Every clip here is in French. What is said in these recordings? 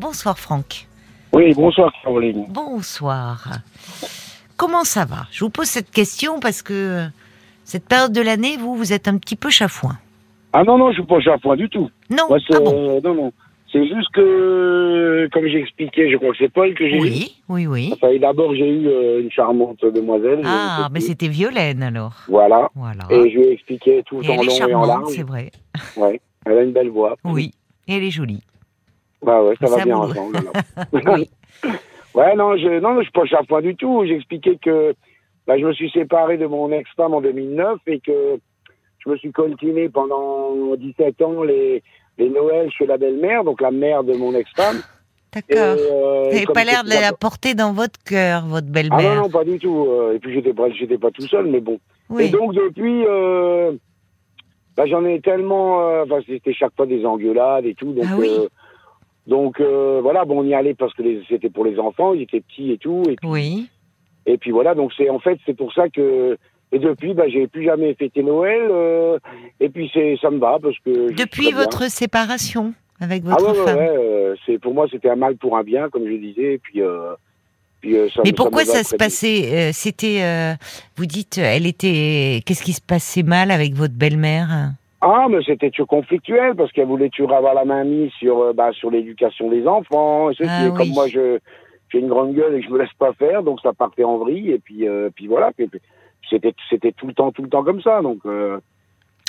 Bonsoir Franck. Oui, bonsoir Caroline. Bonsoir. Comment ça va? Je vous pose cette question parce que cette période de l'année, vous, vous êtes un petit peu chafouin. Ah non, non, je ne suis pas chafouin du tout. Non Moi, Ah bon euh, non, non. C'est juste que, comme j'ai expliqué, je crois que c'est Paul que j'ai eu. Oui, oui, oui. Enfin, d'abord, j'ai eu euh, une charmante demoiselle. Ah, mais c'était Violaine alors. Voilà. Voilà. Et je lui ai expliqué tout Et en elle est long et en charmante, large. c'est vrai. Ouais. Elle a une belle voix. Oui. Et elle est jolie. Bah ouais, ça Ça va bien ensemble. Oui. ouais, non, je, non, je suis pas du tout. J'ai expliqué que bah, je me suis séparé de mon ex-femme en 2009 et que je me suis coltiné pendant 17 ans les, les Noëls chez la belle-mère, donc la mère de mon ex-femme. D'accord. euh, Vous n'avez pas l'air de la porter dans votre cœur, votre Ah non, belle-mère. non, pas du tout. euh, Et puis j'étais pas, j'étais pas tout seul, mais bon. Et donc depuis, euh, bah, j'en ai tellement. euh, Enfin, c'était chaque fois des engueulades et tout. Donc, Ah oui. euh, donc euh, voilà, bon, on y allait parce que c'était pour les enfants, ils étaient petits et tout. Et puis, Oui. et puis voilà, donc c'est en fait c'est pour ça que. Et depuis, bah, j'ai plus jamais fêté Noël. euh, et puis c'est, ça me va parce que. Depuis bien. votre séparation avec Ah votre ouais, ouais, femme. ouais, euh, c'est pour moi c'était un mal pour un bien, comme je disais. Et puis. puis, euh, ça Mais pourquoi ça se passait euh, C'était, euh, vous dites, elle était. Qu'est-ce qui se passait mal avec votre belle-mère? Ah, mais c'était toujours conflictuel parce qu'elle voulait toujours avoir la main mise sur, euh, bah, sur l'éducation des enfants. Et ceci. Ah Et oui. comme moi, je, j'ai une grande gueule et que je me laisse pas faire, donc ça partait en vrille. Et puis, euh, puis voilà. Puis, puis c'était, c'était tout le temps, tout le temps comme ça. Donc, euh,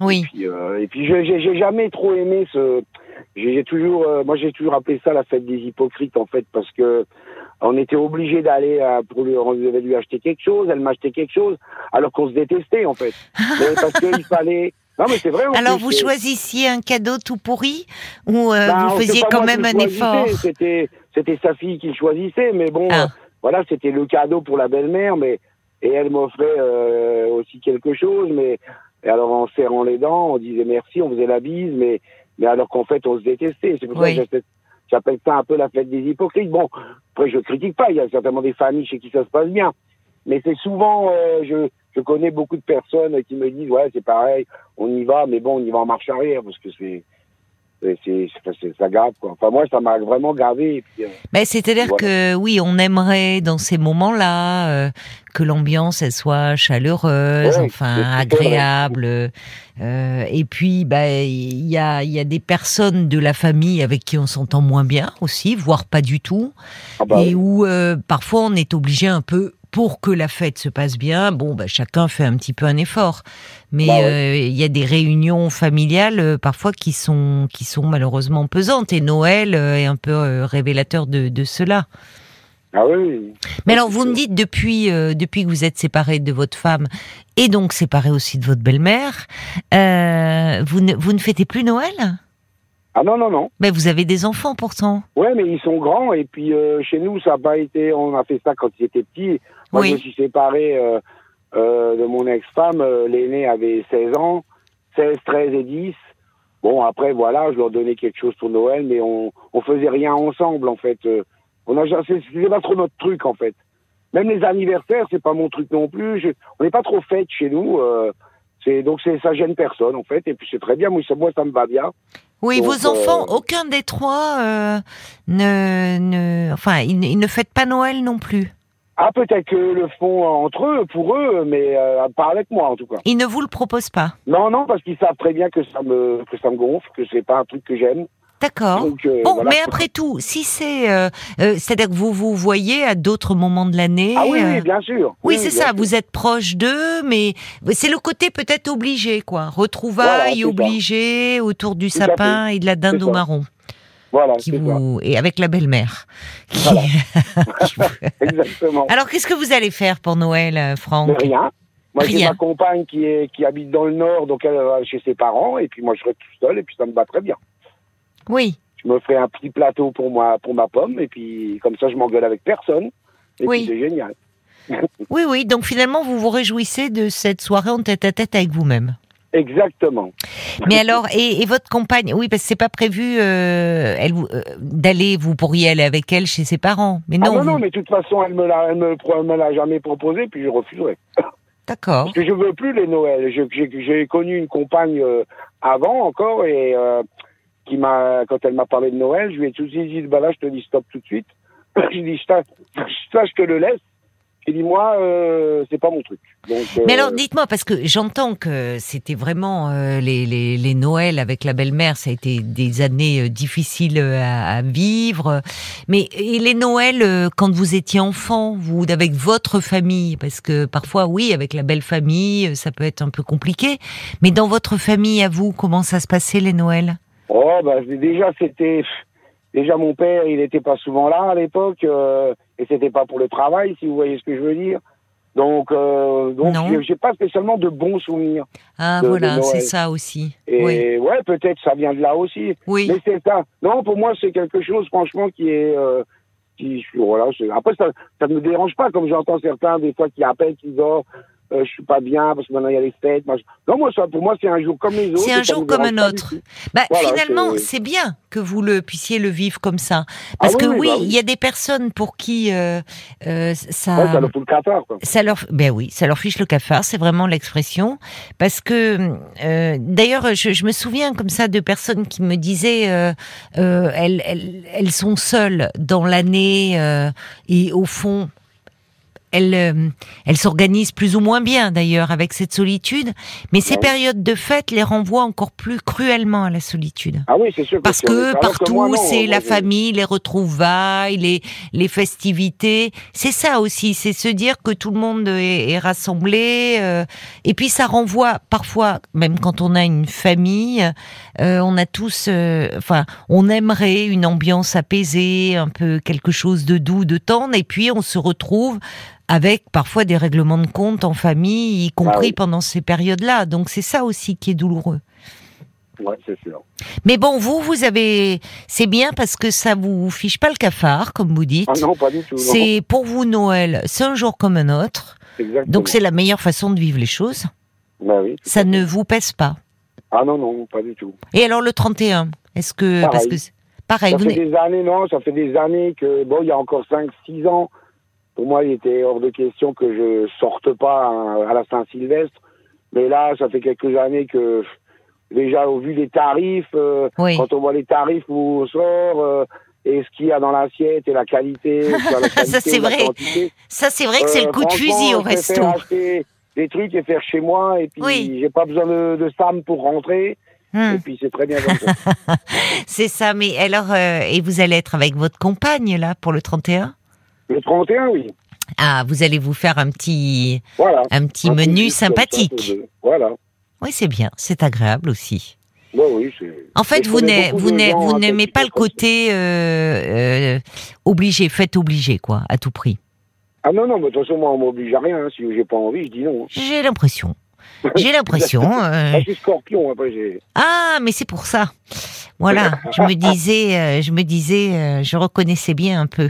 Oui. puis, et puis, je- j'ai, jamais trop aimé ce. J'ai, toujours, moi, j'ai toujours appelé ça la fête des hypocrites en fait, parce que on était obligé d'aller pour lui, on devait lui acheter quelque chose, elle m'achetait quelque chose, alors qu'on se détestait en fait. Parce qu'il fallait. Non, mais c'est vrai. Alors vous choisissiez un cadeau tout pourri ou euh, bah, vous faisiez quand même un effort C'était, sa fille qui le choisissait, mais bon, Ah. euh, voilà, c'était le cadeau pour la belle-mère, mais et elle m'offrait euh, aussi quelque chose, mais et alors en serrant les dents, on disait merci, on faisait la bise, mais mais alors qu'en fait on se détestait. C'est pour Oui. ça que j'appelle- j'appelle ça un peu la fête des hypocrites. Bon, après je critique pas, il y a certainement des familles chez qui ça se passe bien, mais c'est souvent, euh, je je connais beaucoup de personnes qui me disent ouais c'est pareil, on y va, mais bon on y va en marche arrière parce que c'est c'est ça grave quoi. Enfin moi ça m'a vraiment puis, euh, Mais c'est-à-dire Voilà. que oui, on aimerait dans ces moments-là euh, que l'ambiance elle soit chaleureuse, Ouais, enfin agréable. Euh, et puis bah il y a il y a des personnes de la famille avec qui on s'entend moins bien aussi, voire pas du tout, ah bah, et où euh, parfois on est obligé un peu pour que la fête se passe bien, bon, bah, chacun fait un petit peu un effort. Mais Bah ouais. euh, il y a des réunions familiales euh, parfois qui sont qui sont malheureusement pesantes. Et Noël euh, est un peu révélateur de, de cela. ah oui. Mais Ouais, alors, vous me dites depuis depuis que vous êtes séparé de votre femme et donc séparé aussi de votre belle-mère, vous ne vous ne fêtez plus Noël? Ah non non non. Mais vous avez des enfants pourtant. Ouais, mais ils sont grands et puis euh, chez nous ça n'a pas été. On a fait ça quand ils étaient petits. Moi Oui. je me suis séparé euh, euh, de mon ex-femme. L'aîné avait 16 ans, 16, 13 et 10. Bon après voilà, je leur donnais quelque chose pour Noël, mais on on faisait rien ensemble en fait. On a pas trop notre truc en fait. Même les anniversaires c'est pas mon truc non plus. Je- on n'est pas trop fête chez nous. euh, c'est donc c'est ça gêne personne en fait et puis c'est très bien. Moi ça, moi ça me va bien. Oui, Donc, vos enfants, euh, aucun des trois euh, ne, ne, enfin, ils, ne- ils ne fêtent pas Noël non plus. Ah, peut-être que le font entre eux, pour eux, mais euh, pas avec moi en tout cas. Ils ne vous le proposent pas. Non, non, parce qu'ils savent très bien que ça me que ça me gonfle, que c'est pas un truc que j'aime. D'accord. Euh, Bon, voilà. mais après tout, si c'est, euh, euh, c'est-à-dire que vous vous voyez à d'autres moments de l'année. Ah oui, oui, bien sûr. Oui, c'est ça. sûr. Vous êtes proche d'eux, mais c'est le côté peut-être obligé, quoi. Voilà, Retrouvailles ça. obligées autour du Tout sapin et de la dinde au marron, Voilà, qui vous et avec la belle-mère. Qui- Voilà. Exactement. Alors, qu'est-ce que vous allez faire pour Noël, euh, Mais Franck rien. Moi, j'ai ma compagne qui est qui habite dans le nord, donc elle va chez ses parents, et puis moi je serai tout seul, et puis ça me va très bien. Oui. Je me ferai un petit plateau pour moi pour ma pomme, et puis comme ça je m'engueule avec personne. Et Oui. c'est génial. Oui, oui. Donc finalement, vous vous réjouissez de cette soirée en tête-à-tête avec vous-même. Exactement. Mais alors, et, et votre compagne, oui, parce que c'est pas prévu euh, elle euh, d'aller, vous pourriez aller avec elle chez ses parents. Mais ah non, non, non, mais de toute façon, elle me l'a, me, l'a jamais proposé, puis je refuserai. d'accord. Parce que je veux plus les Noëls. J'ai, connu une compagne euh, avant encore, et, qui m'a, quand elle m'a parlé de Noël, je lui ai tout dit, bah là, je te dis stop tout de suite. je dis, ça, je te le laisse. J'ai dit, moi, euh, c'est pas mon truc. Donc, Mais euh, alors, dites-moi, parce que j'entends que c'était vraiment euh, les, les, les Noëls avec la belle-mère, ça a été des années euh, difficiles euh, à, vivre. Mais et les Noëls, euh, quand vous étiez enfant, vous avec votre famille, parce que parfois, oui, avec la belle famille, euh, ça peut être un peu compliqué. Mais dans votre famille, à vous, comment ça se passait les Noëls? Oh, bah, déjà, c'était. Déjà, mon père, il n'était pas souvent là à l'époque, euh, et c'était pas pour le travail, si vous voyez ce que je veux dire. Donc, euh, donc j'ai- pas spécialement de bons souvenirs. Ah, De- voilà, c'est ça aussi. Et Oui, ouais, peut-être ça vient de là aussi. oui. Mais c'est ça. Non, pour moi, c'est quelque chose, franchement, qui est. Euh, qui, voilà, c'est- après, ça ça ne me dérange pas, comme j'entends certains, des fois, qui appellent, qui disent euh, je suis pas bien parce que maintenant il y a les fêtes. machin. Non, moi, ça, pour moi, c'est un jour comme les autres. C'est un jour me comme un autre. Bah, Voilà, finalement, c'est- bien que vous le puissiez le vivre comme ça, parce Ah oui, que oui, bah il oui. y a des personnes pour qui euh, euh, ça, Ouais, ça leur fout le cafard, quoi. ça leur, ben oui, ça leur fiche le cafard, c'est vraiment l'expression, parce que euh, d'ailleurs, je, je me souviens comme ça de personnes qui me disaient, elles, elles, elles sont seules dans l'année et au fond. Elles, euh, elles s'organisent plus ou moins bien d'ailleurs avec cette solitude, mais ces périodes de fête les renvoient encore plus cruellement à la solitude. Ah oui, c'est sûr. Parce que partout, c'est la famille, les retrouvailles, les, les festivités. C'est ça aussi, c'est se dire que tout le monde est, est rassemblé. euh, et puis ça renvoie parfois, même quand on a une famille, euh, on a tous, euh, enfin, on aimerait une ambiance apaisée, un peu quelque chose de doux, de tendre. Et puis on se retrouve avec parfois des règlements de compte en famille, y compris Ah oui. pendant ces périodes-là. Donc c'est ça aussi qui est douloureux. Ouais, c'est sûr. Mais bon, vous, vous avez, c'est bien parce que ça vous fiche pas le cafard, comme vous dites. Ah non, pas du tout. c'est pour vous Noël, c'est un jour comme un autre. Exactement. Donc c'est la meilleure façon de vivre les choses. Bah oui. Ça ne vous pèse pas. Ah non, non, pas du tout. Et alors le 31, est-ce que Pareil. parce que pareil, Ça vous fait des années, non, ça fait des années que, bon, il y a encore 5-6 ans, pour moi, il était hors de question que je sorte pas à, à la Saint-Sylvestre. Mais là, ça fait quelques années que, déjà, au vu des tarifs, euh, oui. quand on voit les tarifs où on sort, euh, et ce qu'il y a dans l'assiette, et la qualité, la qualité, c'est vrai. quantité, Ça c'est vrai que c'est euh, le coup de fusil au resto. acheter des trucs et faire chez moi, et puis Oui. j'ai pas besoin de, de Sam pour rentrer, et Hmm, puis c'est très bien ça. c'est ça. Mais alors, euh, et vous allez être avec votre compagne là pour le 31 Le 31, oui. Ah, vous allez vous faire un petit, Voilà. un petit Un menu sympathique. Voilà. Oui, c'est bien, c'est agréable aussi. Ouais, oui, c'est- En fait, vous n'aimez pas le côté euh, euh, obligé, fait obligé, quoi, à tout prix. Ah non, non, mais de toute façon, moi, on m'oblige à rien. hein. Si j'ai pas envie, je dis non. J'ai l'impression. J'ai l'impression. euh, je suis scorpion, après, j'ai... Ah, mais c'est pour ça. Voilà, je me disais, je me disais, je reconnaissais bien un peu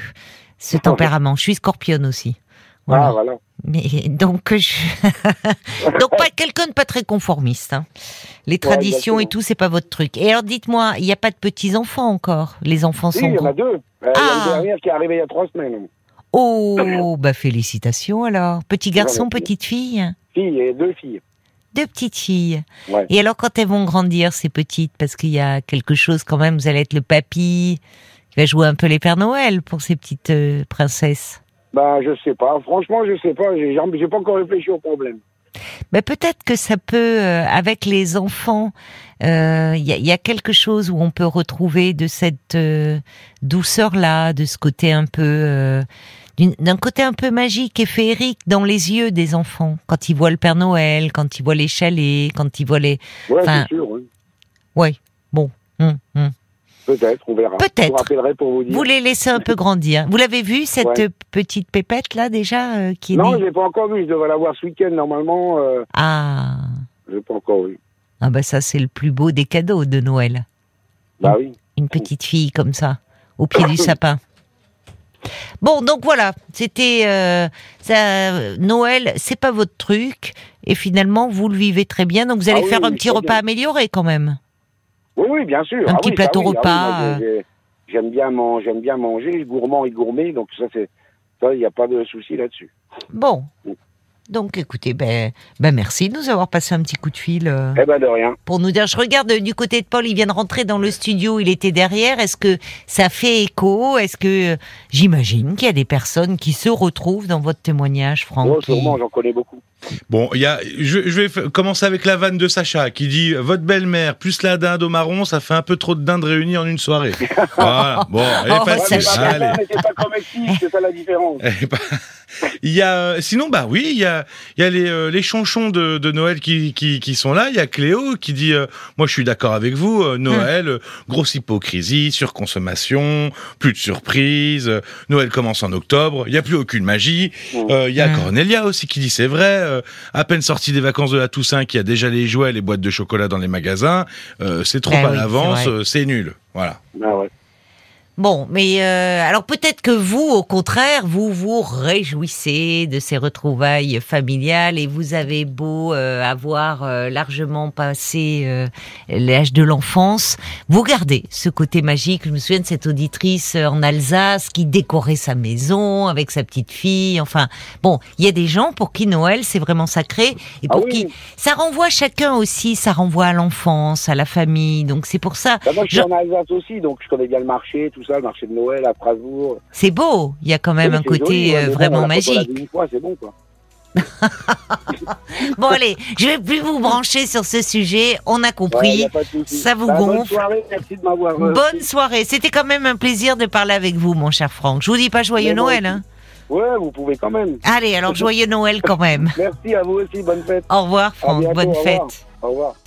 ce tempérament. Je suis scorpionne aussi. Voilà. Ah, voilà. Mais donc, je... donc pas quelqu'un de pas très conformiste. hein. Les traditions et tout, c'est pas votre truc. Et alors, dites-moi, il n'y a pas de petits enfants encore? Les enfants Si, sont il y en a deux. Euh, Il y a Ah. une dernière qui est arrivée il y a trois semaines. Oh, bah félicitations alors. Petit garçon, petite fille? Fille et deux filles. Deux petites filles. Ouais. Et alors quand elles vont grandir, ces petites, parce qu'il y a quelque chose quand même, vous allez être le papy, qui va jouer un peu les Pères Noël pour ces petites euh, princesses. Ben, je sais pas. Franchement, je sais pas. J'ai pas encore réfléchi au problème. Ben, peut-être que ça peut, euh, avec les enfants, euh, il y, a, il y a quelque chose où on peut retrouver de cette euh, douceur-là, de ce côté un peu, euh, d'un côté un peu magique et féerique dans les yeux des enfants, quand ils voient le Père Noël, quand ils voient les chalets, quand ils voient les... Ouais, c'est sûr. oui. Ouais, bon. hum, hum. Peut-être, on verra. Peut-être. Je vous rappellerai pour vous dire. Vous les laissez un peu grandir. Vous l'avez vu, cette Ouais. petite pépette là déjà, euh, qui est Non, née je l'ai pas encore vu. Je devrais la voir ce week-end, normalement. Euh, Ah, je l'ai pas encore vu. ah bah ça c'est le plus beau des cadeaux de Noël. Bah oui. une petite fille comme ça, au pied du sapin. Bon, donc voilà, c'était euh, ça, Noël, c'est pas votre truc, et finalement vous le vivez très bien, donc vous allez Ah oui, faire un petit repas bien. amélioré quand même. Oui, oui, bien sûr. Un Ah petit oui, plateau. Ah oui, repas, j'ai- J'aime bien, man- bien manger, gourmand et gourmet, donc ça, c'est, ça, il n'y a pas de souci là-dessus. Bon, Donc écoutez, ben, ben merci de nous avoir passé un petit coup de fil euh, Eh ben de rien. pour nous dire. Je regarde du côté de Paul, il vient de rentrer dans le studio, il était derrière. Est-ce que ça fait écho? Est-ce que euh, j'imagine qu'il y a des personnes qui se retrouvent dans votre témoignage, Franck Oh, sûrement, j'en connais beaucoup. Bon, il y a, je, je vais commencer avec la vanne de Sacha qui dit votre belle-mère plus la dinde au marron, ça fait un peu trop de dindes réunies en une soirée. voilà. Bon, elle est Oh, facile. Sacha. mais Allez. mais c'est pas comme Mexique, c'est ça la différence. Il y a, euh, sinon, bah oui, il y a, il y a les, euh, les chonchons de, de Noël qui, qui, qui sont là. Il y a Cléo qui dit, euh, moi je suis d'accord avec vous, euh, Noël, euh, grosse hypocrisie, surconsommation, plus de surprises. euh, Noël commence en octobre, il y a plus aucune magie. Euh, Il y a Mm. Cornelia aussi qui dit, c'est vrai, euh, à peine sorti des vacances de la Toussaint, qui a déjà les jouets, les boîtes de chocolat dans les magasins, euh, c'est trop Eh à oui, l'avance, euh, c'est nul. Voilà. Ah ouais. Bon, mais euh, alors peut-être que vous, au contraire, vous vous réjouissez de ces retrouvailles familiales et vous avez beau euh, avoir euh, largement passé euh, l'âge de l'enfance, vous gardez ce côté magique. Je me souviens de cette auditrice euh, en Alsace qui décorait sa maison avec sa petite fille. Enfin, bon, il y a des gens pour qui Noël c'est vraiment sacré et Ah pour oui. qui ça renvoie chacun aussi, ça renvoie à l'enfance, à la famille. Donc c'est pour ça. Bah, moi, je suis Je- en Alsace aussi, donc je connais bien le marché, tout ça, le marché de Noël à Strasbourg. C'est beau, il y a quand même Oui, un côté joli, euh, bon, vraiment magique. vu une fois, c'est bon, quoi. Bon allez, je vais plus vous brancher sur ce sujet, on a compris. a. Ça vous Bah, Bonne gonfle soirée, merci de m'avoir. euh, Bonne soirée, c'était quand même un plaisir de parler avec vous mon cher Franck. Je vous dis pas joyeux Mais Noël hein. Ouais, vous pouvez quand même. Allez, alors joyeux Noël quand même. Merci à vous aussi, bonne fête. Au revoir Franck, bientôt, bonne au revoir. fête. Au revoir.